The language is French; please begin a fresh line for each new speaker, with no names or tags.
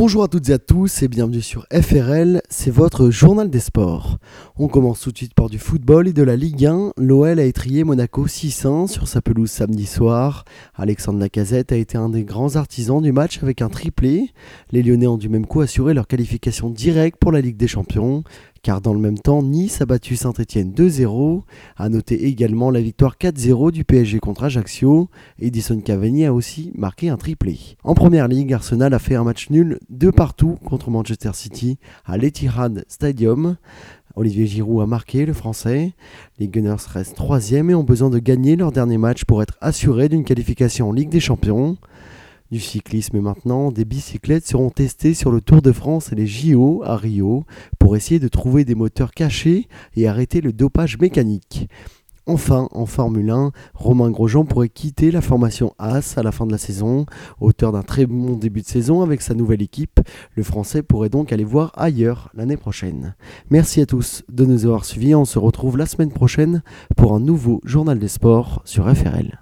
Bonjour à toutes et à tous et bienvenue sur FRL, c'est votre journal des sports. On commence tout de suite par du football et de la Ligue 1. L'OL a étrié Monaco 6-1 sur sa pelouse samedi soir. Alexandre Lacazette a été un des grands artisans du match avec un triplé. Les Lyonnais ont du même coup assuré leur qualification directe pour la Ligue des Champions car dans le même temps, Nice a battu Saint-Etienne 2-0. A noter également la victoire 4-0 du PSG contre Ajaccio. Edison Cavani a aussi marqué un triplé. En première ligue, Arsenal a fait un match nul de partout contre Manchester City à l'Etihad Stadium. Olivier Giroud a marqué le français. Les Gunners restent troisième et ont besoin de gagner leur dernier match pour être assurés d'une qualification en Ligue des Champions du cyclisme maintenant, des bicyclettes seront testées sur le Tour de France et les JO à Rio pour essayer de trouver des moteurs cachés et arrêter le dopage mécanique. Enfin, en Formule 1, Romain Grosjean pourrait quitter la formation AS à la fin de la saison. Auteur d'un très bon début de saison avec sa nouvelle équipe, le Français pourrait donc aller voir ailleurs l'année prochaine. Merci à tous de nous avoir suivis. On se retrouve la semaine prochaine pour un nouveau journal des sports sur FRL.